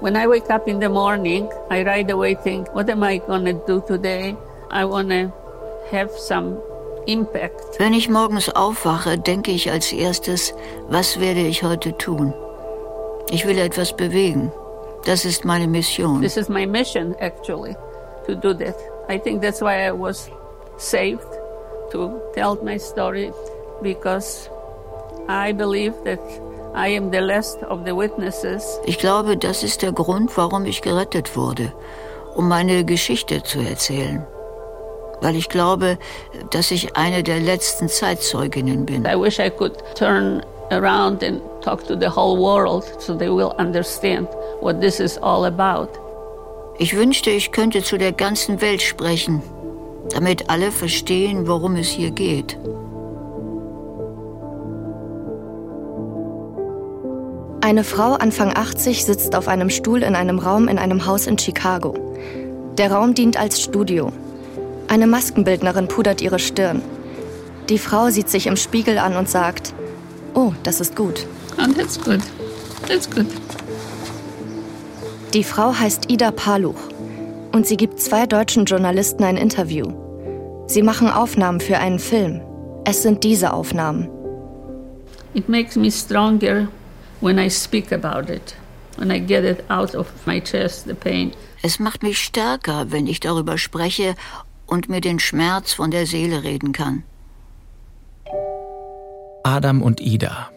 When I wake up in the morning, I right away think, what am I going to do today? I want to have some impact. Wenn ich morgens aufwache, denke ich als erstes, was werde ich heute tun? Ich will etwas bewegen. Das ist meine Mission. This is my mission actually to do that. I think that's why I was saved to tell my story because I believe that I am the last of the witnesses. Ich glaube, das ist der Grund, warum ich gerettet wurde, um meine Geschichte zu erzählen. Weil ich glaube, dass ich eine der letzten Zeitzeuginnen bin. I wish I could turn around and talk to the whole world so they will understand what this is all about. Ich wünschte, ich könnte zu der ganzen Welt sprechen, damit alle verstehen, worum es hier geht. Eine Frau Anfang 80 sitzt auf einem Stuhl in einem Raum in einem Haus in Chicago. Der Raum dient als Studio. Eine Maskenbildnerin pudert ihre Stirn. Die Frau sieht sich im Spiegel an und sagt, oh, das ist gut. And that's good. That's good. Die Frau heißt Ida Paluch und sie gibt zwei deutschen Journalisten ein Interview. Sie machen Aufnahmen für einen Film. Es sind diese Aufnahmen. It makes me stronger when I speak about it, when I get it out of my chest, the pain. Es macht mich stärker, wenn ich darüber spreche und mir den Schmerz von der Seele reden kann. Adam und Ida.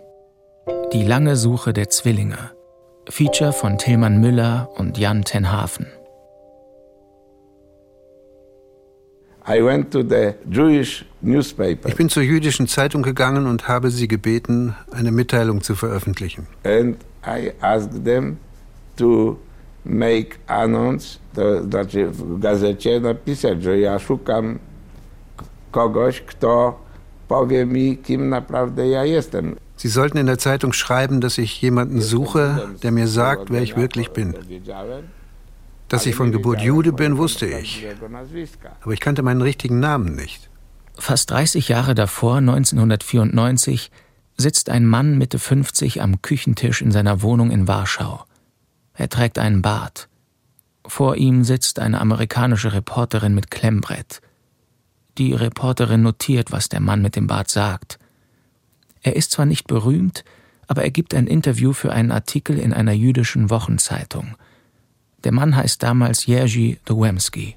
Die lange Suche der Zwillinge. Feature von Tilman Müller und Jan Tenhafen. Ich bin zur jüdischen Zeitung gegangen und habe sie gebeten, eine Mitteilung zu veröffentlichen. And I asked them to make announce, to znaczy w gazecie napisać, że ja szukam kogoś, kto powie mi, kim naprawdę ja jestem. Sie sollten in der Zeitung schreiben, dass ich jemanden suche, der mir sagt, wer ich wirklich bin. Dass ich von Geburt Jude bin, wusste ich. Aber ich kannte meinen richtigen Namen nicht. Fast 30 Jahre davor, 1994, sitzt ein Mann Mitte 50 am Küchentisch in seiner Wohnung in Warschau. Er trägt einen Bart. Vor ihm sitzt eine amerikanische Reporterin mit Klemmbrett. Die Reporterin notiert, was der Mann mit dem Bart sagt. Er ist zwar nicht berühmt, aber er gibt ein Interview für einen Artikel in einer jüdischen Wochenzeitung. Der Mann heißt damals Jerzy Dowemski.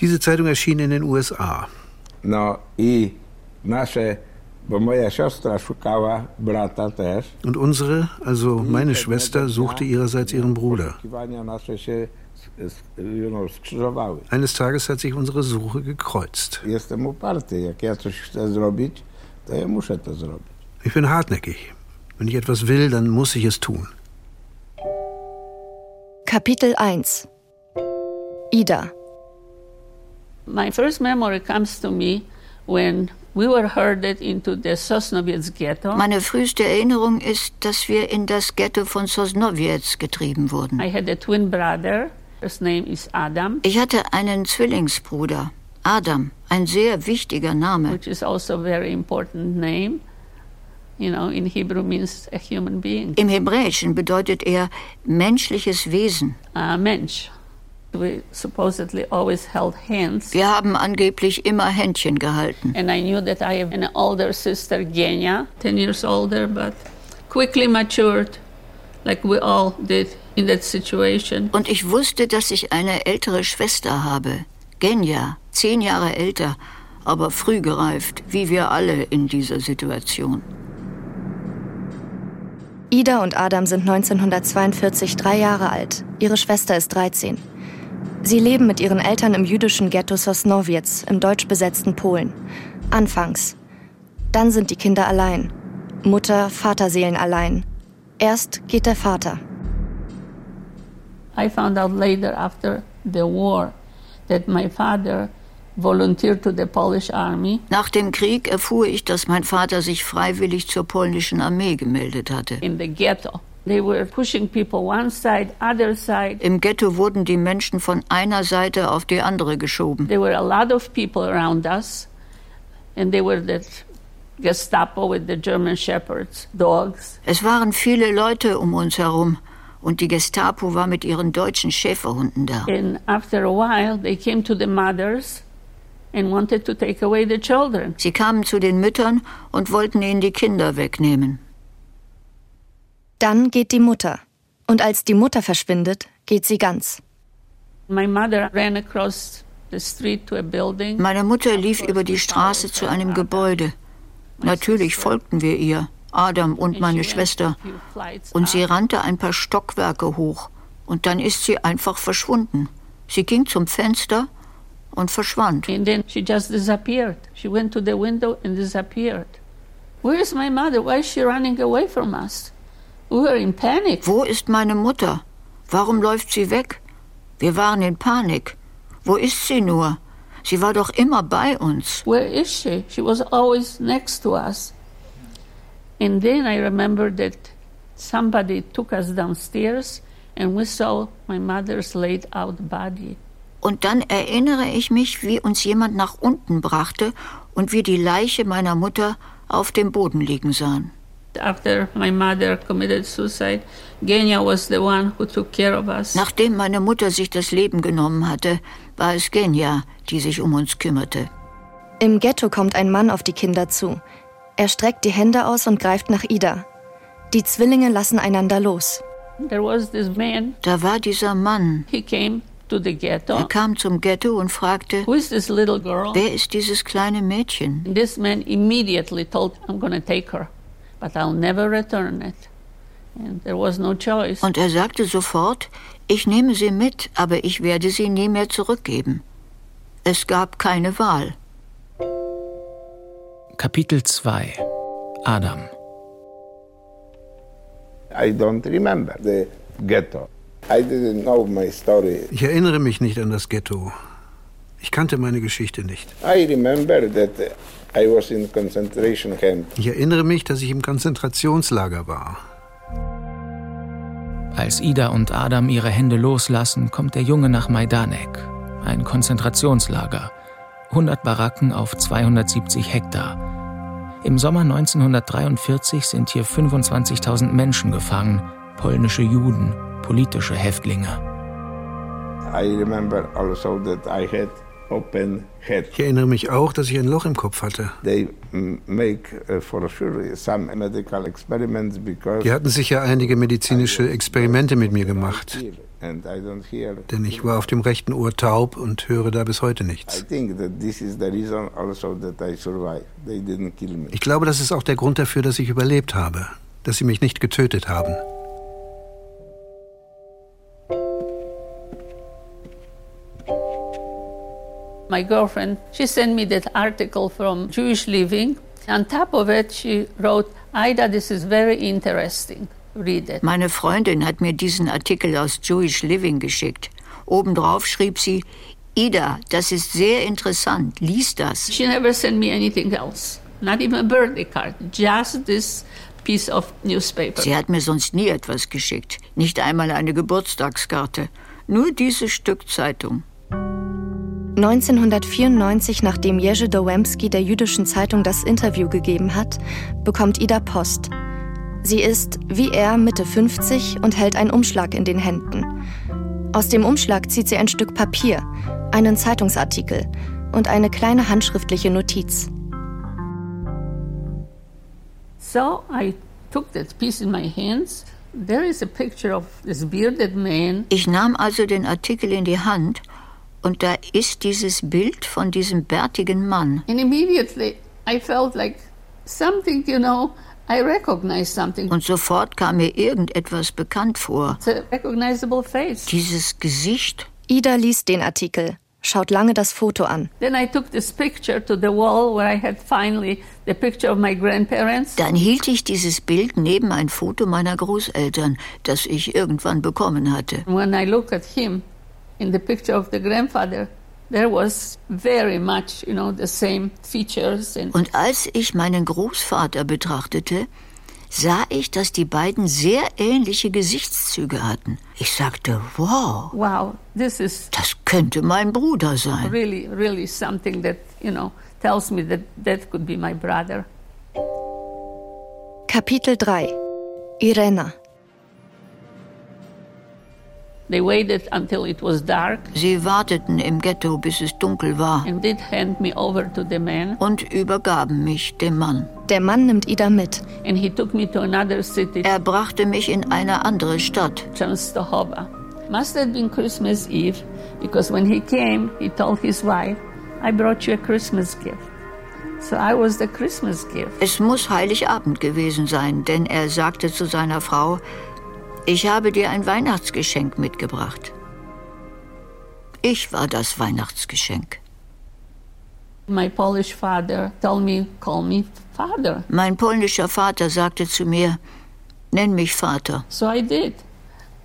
Diese Zeitung erschien in den USA. No i nasze, bo moja siostra szukała brata też. Und unsere, also meine Schwester, suchte ihrerseits ihren Bruder. nasze się you know, skrzyżowały. Eines Tages hat sich unsere Suche gekreuzt. Jestem uparty. Jak ja coś chcę zrobić, to ja muszę to zrobić. Ich bin hartnäckig. Wenn ich etwas will, dann muss ich es tun. Kapitel 1 Ida My first memory comes to me when we were herded into the Sosnowiec ghetto. Meine früheste Erinnerung ist, dass wir in das Ghetto von Sosnowiec getrieben wurden. I had a twin brother. His name is Adam. Ich hatte einen Zwillingsbruder, Adam, ein sehr wichtiger Name. Which is also a very important name. You know, in Hebrew means a human being. Im Hebräischen bedeutet er menschliches Wesen. Uh, Mensch. We supposedly always held hands. Wir haben angeblich immer Händchen gehalten. And I knew that I have an older sister, Genia, 10 years older, but quickly matured, like we all did in that situation. Und ich wusste, dass ich eine ältere Schwester habe, Genia, zehn Jahre älter, aber früh gereift, wie wir alle in dieser Situation. Ida und Adam sind 1942 drei Jahre alt. Ihre Schwester ist 13. Sie leben mit ihren Eltern im jüdischen Ghetto Sosnowiec im deutsch besetzten Polen. Anfangs. Dann sind die Kinder allein. Mutter, Vater seelen allein. Erst geht der Vater. I found out later after the war that my father volunteered to the Polish army. Nach dem Krieg erfuhr ich, dass mein Vater sich freiwillig zur polnischen Armee gemeldet hatte. In the ghetto. They were pushing people one side, other side. Im Ghetto wurden die Menschen von einer Seite auf die andere geschoben. There were a lot of people around us and they were that Gestapo with the German Shepherds, dogs. Es waren viele Leute um uns herum und die Gestapo war mit ihren deutschen Schäferhunden da. And after a while, they came to the mothers and wanted to take away the children. Sie kamen zu den Müttern und wollten ihnen die Kinder wegnehmen. Dann geht die Mutter. Und als die Mutter verschwindet, geht sie ganz. My mother ran across the street to a building. Meine Mutter lief über die Straße zu einem Gebäude. Natürlich folgten wir ihr, Adam und meine Schwester. Und sie rannte ein paar Stockwerke hoch. Und dann ist sie einfach verschwunden. Sie ging zum Fenster und verschwand. And then she just disappeared. She went to the window and disappeared. Where is my mother? Why is she running away from us? We were in panic. Wo ist meine Mutter? Warum läuft sie weg? Wir waren in Panik. Wo ist sie nur? Sie war doch immer bei uns. Where is she? She was always next to us. And then I remember that somebody took us downstairs and we saw my mother's laid out body. Und dann erinnere ich mich, wie uns jemand nach unten brachte und wir die Leiche meiner Mutter auf dem Boden liegen sahen. After my mother committed suicide, Genya was the one who took care of us. Nachdem meine Mutter sich das Leben genommen hatte, war es Genya, die sich um uns kümmerte. Im Ghetto kommt ein Mann auf die Kinder zu. Er streckt die Hände aus und greift nach Ida. Die Zwillinge lassen einander los. There was this man. Da war dieser Mann. He came to the ghetto. Er kam zum Ghetto und fragte, Who is this little girl? wer ist dieses kleine Mädchen? And this man immediately told, I'm going to take her, but I'll never return it. And there was no choice. Und er sagte sofort, ich nehme sie mit, aber ich werde sie nie mehr zurückgeben. Es gab keine Wahl. Kapitel 2 Adam I don't remember the ghetto. Ich erinnere mich nicht an das Ghetto. Ich kannte meine Geschichte nicht. I remember that I was in concentration camp. Ich erinnere mich, dass ich im Konzentrationslager war. Als Ida und Adam ihre Hände loslassen, kommt der Junge nach Majdanek, ein Konzentrationslager. 100 Baracken auf 270 Hektar. Im Sommer 1943 sind hier 25.000 Menschen gefangen, polnische Juden, politische Häftlinge. Also. Ich erinnere mich auch, dass ich ein Loch im Kopf hatte. Uh, Die hatten sicher einige medizinische Experimente mit mir gemacht, denn ich war auf dem rechten Ohr taub und höre da bis heute nichts. also. Ich glaube, das ist auch der Grund dafür, dass ich überlebt habe, dass sie mich nicht getötet haben. My girlfriend, she sent me that article from Jewish Living. On top of it, she wrote, Ida, this is very interesting. Read it. Meine Freundin hat mir diesen Artikel aus Jewish Living geschickt. Obendrauf schrieb sie, Ida, das ist sehr interessant, lies das. She never sent me anything else, not even a birthday card, just this piece of newspaper. Sie hat mir sonst nie etwas geschickt, nicht einmal eine Geburtstagskarte, nur dieses Stück Zeitung. 1994, nachdem Jerzy Dołębski der jüdischen Zeitung das Interview gegeben hat, bekommt Ida Post. Sie ist, wie er, Mitte 50 und hält einen Umschlag in den Händen. Aus dem Umschlag zieht sie ein Stück Papier, einen Zeitungsartikel und eine kleine handschriftliche Notiz. So I took that piece in my hands. There is a picture of this bearded man. Ich nahm also den Artikel in die Hand und da ist dieses Bild von diesem bärtigen Mann. And immediately I felt like something, you know, I recognized something. Und sofort kam mir irgendetwas bekannt vor. It's a recognizable face. Dieses Gesicht. Ida liest den Artikel, schaut lange das Foto an. Then I took this picture to the wall where I had finally the picture of my grandparents. Dann hielt ich dieses Bild neben ein Foto meiner Großeltern, das ich irgendwann bekommen hatte. When I look at him in the picture of the grandfather, there was very much, you know, the same features and Und als ich meinen Großvater betrachtete, sah ich, dass die beiden sehr ähnliche Gesichtszüge hatten. Ich sagte, wow, wow, this is das könnte mein Bruder sein. really, really something that, you know, tells me that that could be my brother. Kapitel 3 Irena Sie warteten im Ghetto, bis es dunkel war und übergaben mich dem Mann. Der Mann nimmt Ida mit. Er brachte mich in eine andere Stadt. Must have been Christmas Eve because when he came, he told his wife, I brought you a Christmas gift. So I was the Christmas gift. Es muss Heiligabend gewesen sein, denn er sagte zu seiner Frau, ich habe dir ein Weihnachtsgeschenk mitgebracht. Ich war das Weihnachtsgeschenk. My Polish father told me, call me father. Mein polnischer Vater sagte zu mir, nenn mich Vater. So I did.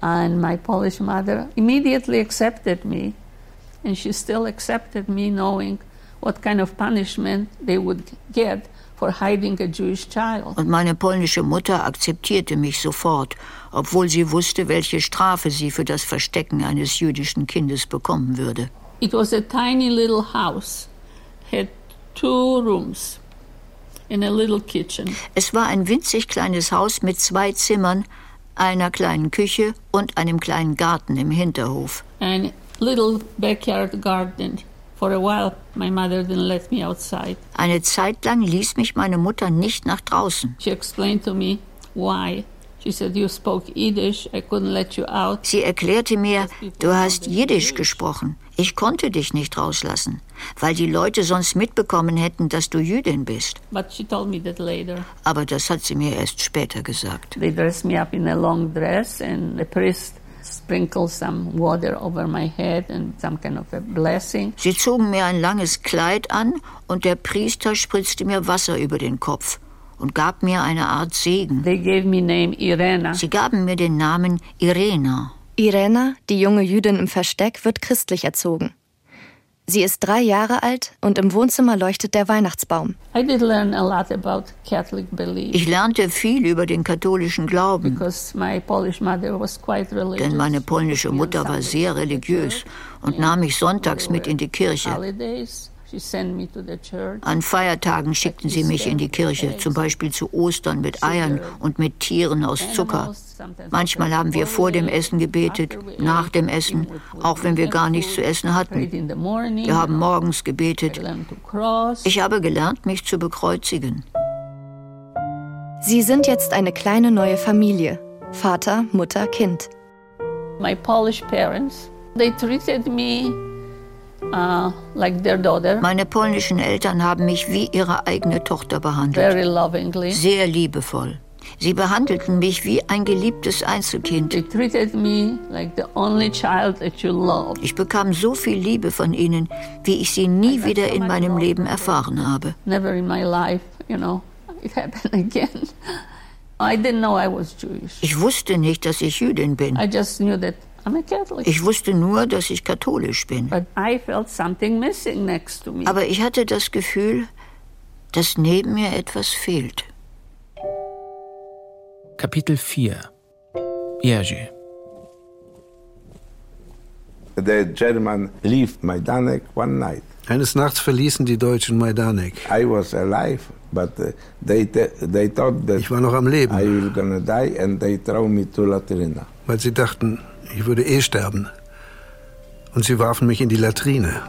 And my Polish mother immediately accepted me. And she still accepted me knowing what kind of punishment they would get und meine polnische Mutter akzeptierte mich sofort, obwohl sie wusste, welche Strafe sie für das Verstecken eines jüdischen Kindes bekommen würde. It was a tiny little house, had two rooms and a little kitchen. Es war ein winzig kleines Haus mit zwei Zimmern, einer kleinen Küche und einem kleinen Garten im Hinterhof. And little backyard garden. Eine Zeit lang ließ mich meine Mutter nicht nach draußen. She explained to me why. She said you spoke Yiddish. I couldn't let you out. Sie erklärte mir, du hast Jiddisch gesprochen. Ich konnte dich nicht rauslassen, weil die Leute sonst mitbekommen hätten, dass du Jüdin bist. But she told me that later. Aber das hat sie mir erst später gesagt. They dressed me up in a long dress and the priest Sie zogen mir ein langes Kleid an und der Priester spritzte mir Wasser über den Kopf und gab mir eine Art Segen. Sie gaben mir den Namen Irena. Irena, die junge Jüdin im Versteck, wird christlich erzogen. Sie ist drei Jahre alt und im Wohnzimmer leuchtet der Weihnachtsbaum. Ich lernte viel über den katholischen Glauben, denn meine polnische Mutter war sehr religiös und nahm mich sonntags mit in die Kirche. An Feiertagen schickten sie mich in die Kirche, zum Beispiel zu Ostern mit Eiern und mit Tieren aus Zucker. Manchmal haben wir vor dem Essen gebetet, nach dem Essen, auch wenn wir gar nichts zu essen hatten. Wir haben morgens gebetet. Ich habe gelernt, mich zu bekreuzigen. Sie sind jetzt eine kleine neue Familie. Vater, Mutter, Kind. My Polish parents, they treated me Uh, like their daughter. Meine polnischen Eltern haben mich wie ihre eigene Tochter behandelt. Very lovingly. Sehr liebevoll. Sie behandelten mich wie ein geliebtes Einzelkind. They treated me like the only child that you love. Ich bekam so viel Liebe von ihnen, wie ich sie nie wieder in meinem Leben erfahren habe. Never in my life, you know, it happened again. I didn't know I was Jewish. Ich wusste nicht, dass ich Jüdin bin. I just knew that ich wusste nur, dass ich katholisch bin. Aber ich hatte das Gefühl, dass neben mir etwas fehlt. Kapitel 4 Jerzy The German left Majdanek one night. Eines Nachts verließen die Deutschen Majdanek. I was alive, but uh, they, they thought that ich war noch am Leben. I was gonna die and they throw me to Latrina. Weil sie dachten, ich würde eh sterben. Und sie warfen mich in die Latrine.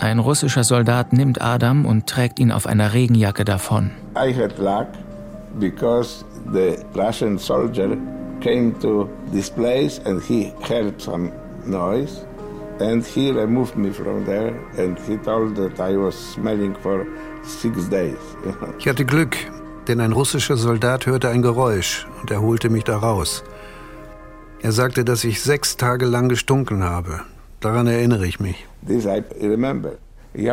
Ein russischer Soldat nimmt Adam und trägt ihn auf einer Regenjacke davon. I had luck because the Russian soldier came to this place and he heard some noise and he removed me from there and he told that I was smelling for six days. ich hatte Glück, denn ein russischer Soldat hörte ein Geräusch und er holte mich da raus. Er sagte, dass ich sechs Tage lang gestunken habe. Daran erinnere ich mich. This I remember. Ich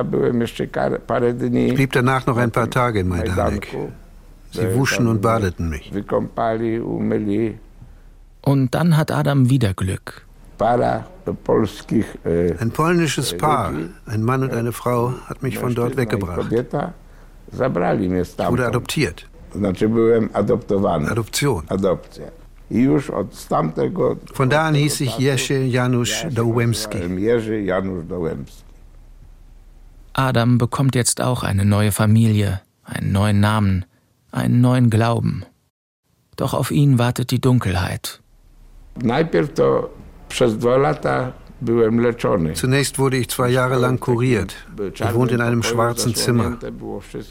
blieb danach noch ein paar Tage in Majdanek. Sie wuschen und badeten mich. Und dann hat Adam wieder Glück. Ein polnisches Paar, ein Mann und eine Frau, hat mich von dort weggebracht. Ich wurde adoptiert. Adoption. Von da an hieß ich Jerzy Janusz Dołębski. Adam bekommt jetzt auch eine neue Familie, einen neuen Namen, einen neuen Glauben. Doch auf ihn wartet die Dunkelheit. Zunächst wurde ich zwei Jahre lang kuriert. Ich wohnte in einem schwarzen Zimmer.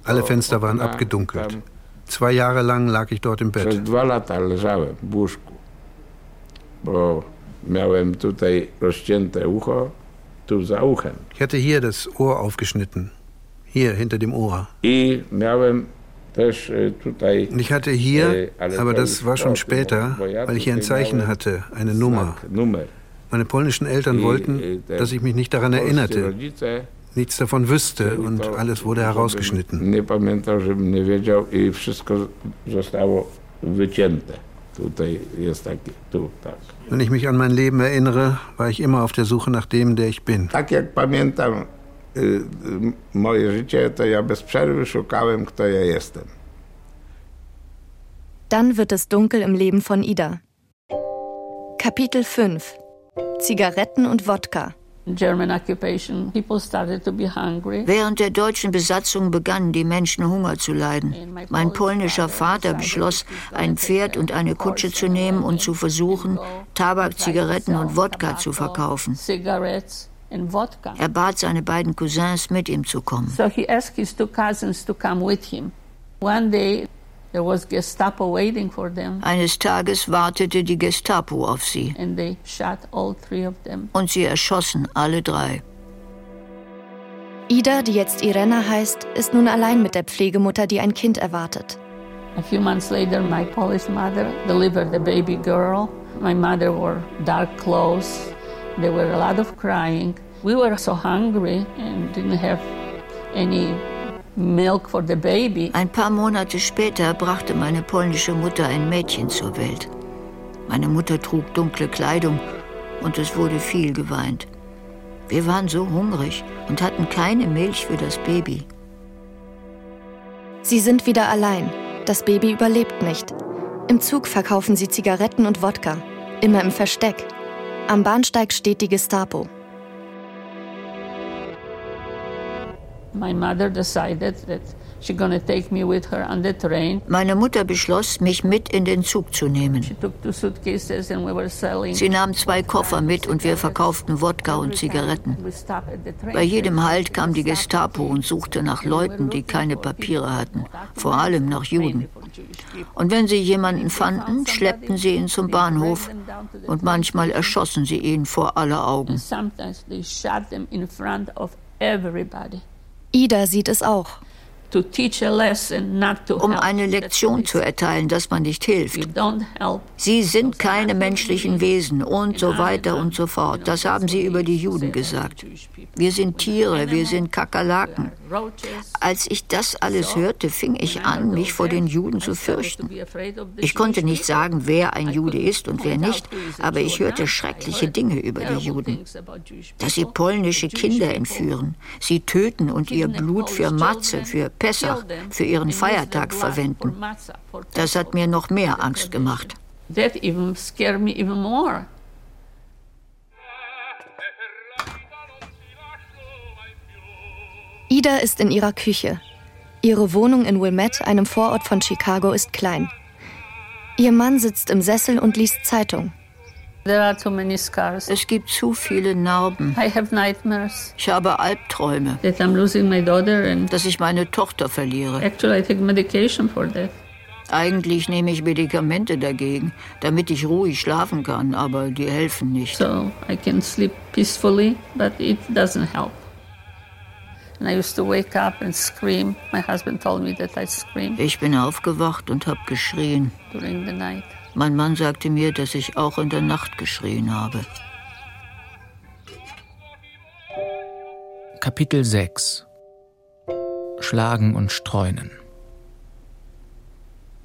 Alle Fenster waren abgedunkelt. Zwei Jahre lang lag ich dort im Bett. Ich hatte hier das Ohr aufgeschnitten. Hier, hinter dem Ohr. Und ich hatte hier, aber das war schon später, weil ich hier ein Zeichen hatte, eine Nummer. Meine polnischen Eltern wollten, dass ich mich nicht daran erinnerte, nichts davon wüsste und alles wurde herausgeschnitten. Wenn ich mich an mein Leben erinnere, war ich immer auf der Suche nach dem, der ich bin. moje życie, to ja bez przerwy szukałem, kto ja jestem. Dann wird es dunkel im Leben von Ida. Kapitel 5 Zigaretten und Wodka. Während der deutschen Besatzung begannen die Menschen Hunger zu leiden. Mein polnischer Vater beschloss, ein Pferd und eine Kutsche zu nehmen und zu versuchen, Tabak, Zigaretten und Wodka zu verkaufen. Er bat seine beiden Cousins, mit ihm zu kommen. So he asked his two cousins to come with him. One day there was Gestapo waiting for them. Eines Tages wartete die Gestapo auf sie. And they shot all three of them. Und sie erschossen alle drei. Ida, die jetzt Irena heißt, ist nun allein mit der Pflegemutter, die ein Kind erwartet. A few months later, my Polish mother delivered a baby girl. My mother wore dark clothes. There were a lot of crying. We were so hungry and didn't have any milk for the baby. Ein paar Monate später brachte meine polnische Mutter ein Mädchen zur Welt. Meine Mutter trug dunkle Kleidung und es wurde viel geweint. Wir waren so hungrig und hatten keine Milch für das Baby. Sie sind wieder allein. Das Baby überlebt nicht. Im Zug verkaufen sie Zigaretten und Wodka. Immer im Versteck. Am Bahnsteig steht die Gestapo. Meine Mutter beschloss, mich mit in den Zug zu nehmen. Sie nahm zwei Koffer mit und wir verkauften Wodka und Zigaretten. Bei jedem Halt kam die Gestapo und suchte nach Leuten, die keine Papiere hatten, vor allem nach Juden. Und wenn sie jemanden fanden, schleppten sie ihn zum Bahnhof und manchmal erschossen sie ihn vor aller Augen. Ida sieht es auch um eine Lektion zu erteilen, dass man nicht hilft. Sie sind keine menschlichen Wesen und so weiter und so fort. Das haben sie über die Juden gesagt. Wir sind Tiere, wir sind Kakerlaken. Als ich das alles hörte, fing ich an, mich vor den Juden zu fürchten. Ich konnte nicht sagen, wer ein Jude ist und wer nicht, aber ich hörte schreckliche Dinge über die Juden. Dass sie polnische Kinder entführen, sie töten und ihr Blut für Matze, für Pessach, für ihren Feiertag verwenden. Das hat mir noch mehr Angst gemacht. Ida ist in ihrer Küche. Ihre Wohnung in Wilmette, einem Vorort von Chicago, ist klein. Ihr Mann sitzt im Sessel und liest Zeitung. Es gibt zu viele Narben. Ich habe Albträume, dass ich meine Tochter verliere. Eigentlich nehme ich Medikamente dagegen, damit ich ruhig schlafen kann, aber die helfen nicht. So I can sleep peacefully, but it doesn't help. Ich bin aufgewacht und habe geschrien. During the night. Mein Mann sagte mir, dass ich auch in der Nacht geschrien habe. Kapitel 6 Schlagen und Streunen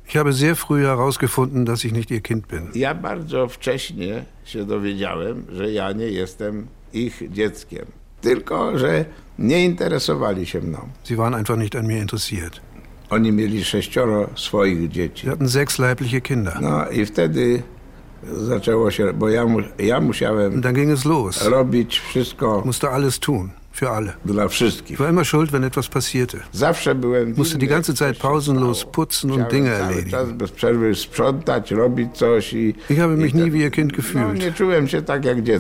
Ich habe sehr früh herausgefunden, dass ich nicht ihr Kind bin. Ja bardzo wcześnie się dowiedziałem, że ja nie jestem ich dzieckiem. Tylko, że nie interesowali się mną. Sie waren einfach nicht an mir interessiert. Oni mieli sześcioro swoich dzieci. Sie hatten sechs leibliche Kinder. No i wtedy zaczęło się, bo ja, ja musiałem Und dann ging es los. robić wszystko. Ich musste alles tun. Für alle. Ich war immer schuld, wenn etwas passierte. Ich musste die ganze Zeit pausenlos putzen und Dinge erledigen. Ich habe mich nie wie ihr Kind gefühlt.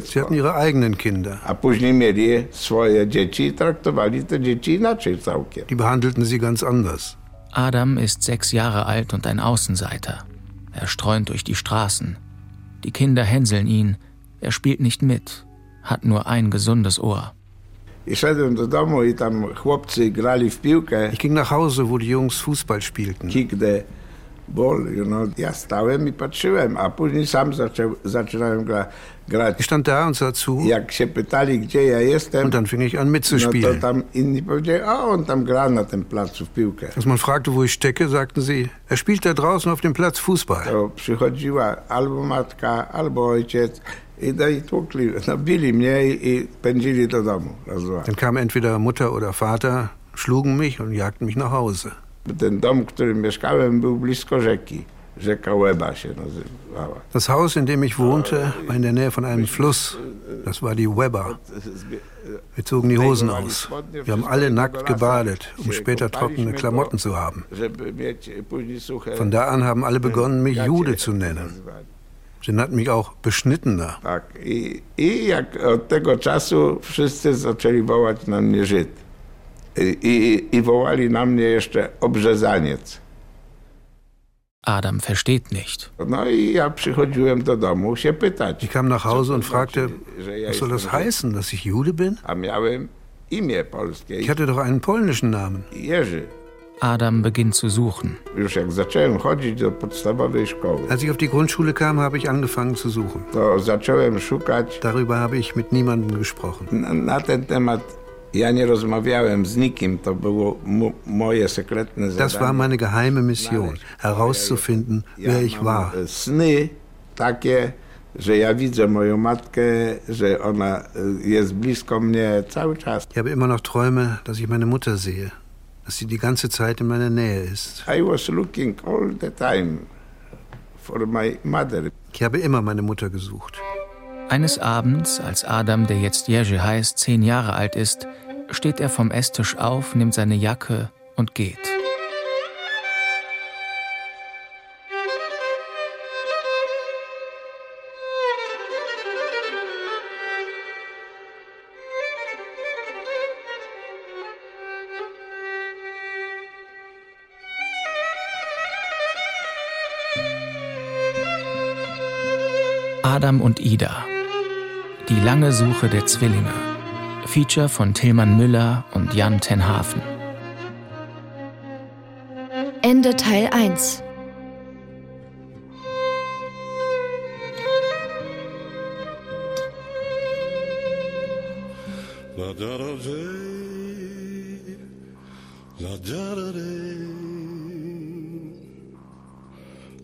Sie hatten ihre eigenen Kinder. Die behandelten sie ganz anders. Adam ist sechs Jahre alt und ein Außenseiter. Er streunt durch die Straßen. Die Kinder hänseln ihn. Er spielt nicht mit, hat nur ein gesundes Ohr. Ich ging nach Hause, wo die Jungs Fußball spielten. Ich stand da und sah zu. Und dann fing ich an mitzuspielen. Als man fragte, wo ich stecke, sagten sie, er spielt da draußen auf dem Platz Fußball. Dann kamen entweder Mutter oder Vater, schlugen mich und jagten mich nach Hause. Ten dom, w którym mieszkałem, był blisko rzeki. Rzeka Łeba się nazywała. Das Haus, in dem ich wohnte, war in der Nähe von einem Fluss. Das war die Weber. Wir zogen die Hosen aus. Wir haben alle nackt gebadet, um später trockene Klamotten zu haben. Von da an haben alle begonnen, mich Jude zu nennen. Sie nannten mich auch Beschnittener. Tak. I, I jak od tego czasu wszyscy zaczęli wołać na mnie Żyd. I, i wołali na mnie jeszcze obrzezaniec. Adam versteht nicht. No i ja przychodziłem do domu się pytać. Ich kam nach Hause und fragte, was soll das heißen, dass ich Jude bin? A miałem imię polskie. Ich hatte doch einen polnischen Namen. Jerzy. Adam beginnt zu suchen. Już jak zacząłem chodzić do podstawowej szkoły. Als ich auf die Grundschule kam, habe ich angefangen zu suchen. To zacząłem szukać. Darüber habe ich mit niemandem gesprochen. Na, na ten temat ja nie rozmawiałem z nikim, to było moje sekretne zadanie. Das war meine geheime Mission, herauszufinden, wer ich war. Sny takie, że ja widzę moją matkę, że ona jest blisko mnie cały czas. Ich habe immer noch Träume, dass ich meine Mutter sehe, dass sie die ganze Zeit in meiner Nähe ist. I was looking all the time for my mother. Ich habe immer meine Mutter gesucht. Eines Abends, als Adam, der jetzt Jerzy heißt, zehn Jahre alt ist, steht er vom Esstisch auf, nimmt seine Jacke und geht. Adam und Ida. Die lange Suche der Zwillinge. Feature von Tilman Müller und Jan Tenhafen. Ende Teil 1. La da da la da da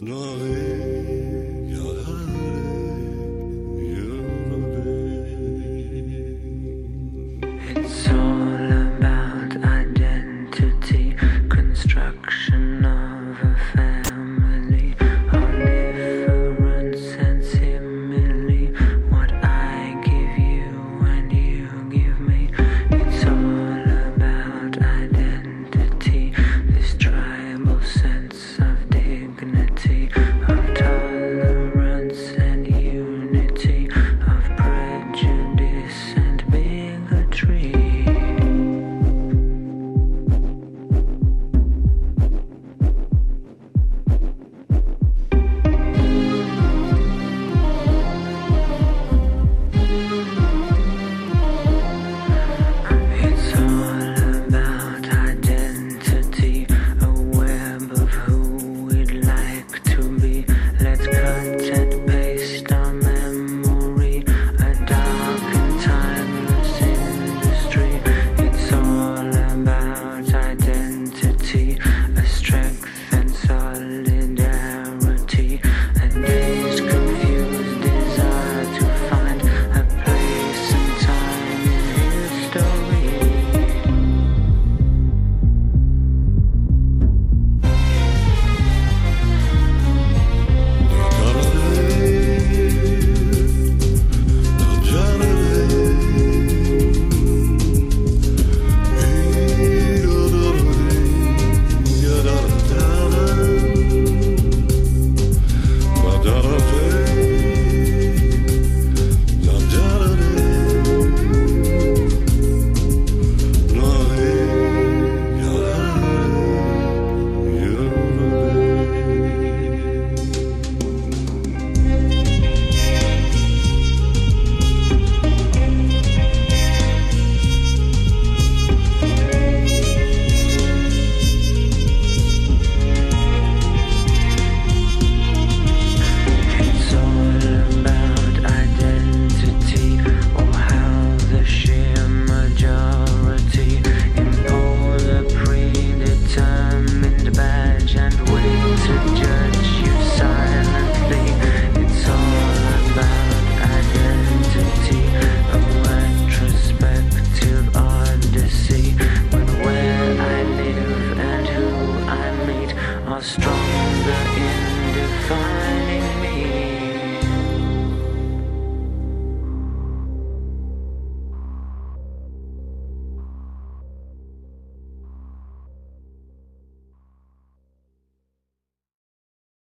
of